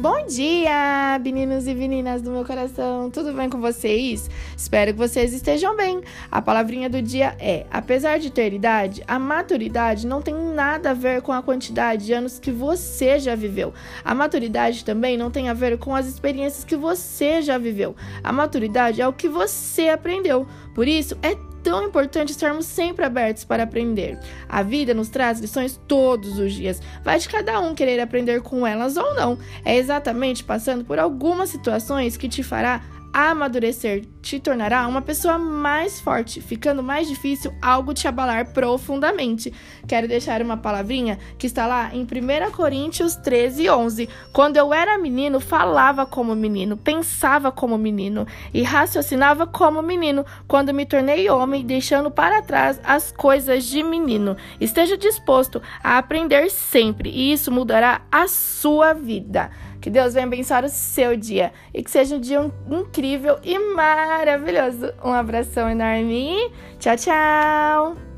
Bom dia, meninos e meninas do meu coração. Tudo bem com vocês? Espero que vocês estejam bem. A palavrinha do dia é: apesar de ter idade, a maturidade não tem nada a ver com a quantidade de anos que você já viveu. A maturidade também não tem a ver com as experiências que você já viveu. A maturidade é o que você aprendeu. Por isso, é tão importante estarmos sempre abertos para aprender. A vida nos traz lições todos os dias. Vai de cada um querer aprender com elas ou não. É exatamente passando por algumas situações que te fará amadurecer te tornará uma pessoa mais forte, ficando mais difícil algo te abalar profundamente. Quero deixar uma palavrinha que está lá em 1 Coríntios 13, 11. Quando eu era menino, falava como menino, pensava como menino e raciocinava como menino. Quando me tornei homem, deixando para trás as coisas de menino. Esteja disposto a aprender sempre e isso mudará a sua vida. Que Deus venha abençoar o seu dia e que seja um dia incrível e maravilhoso. Um abração enorme. Tchau, tchau.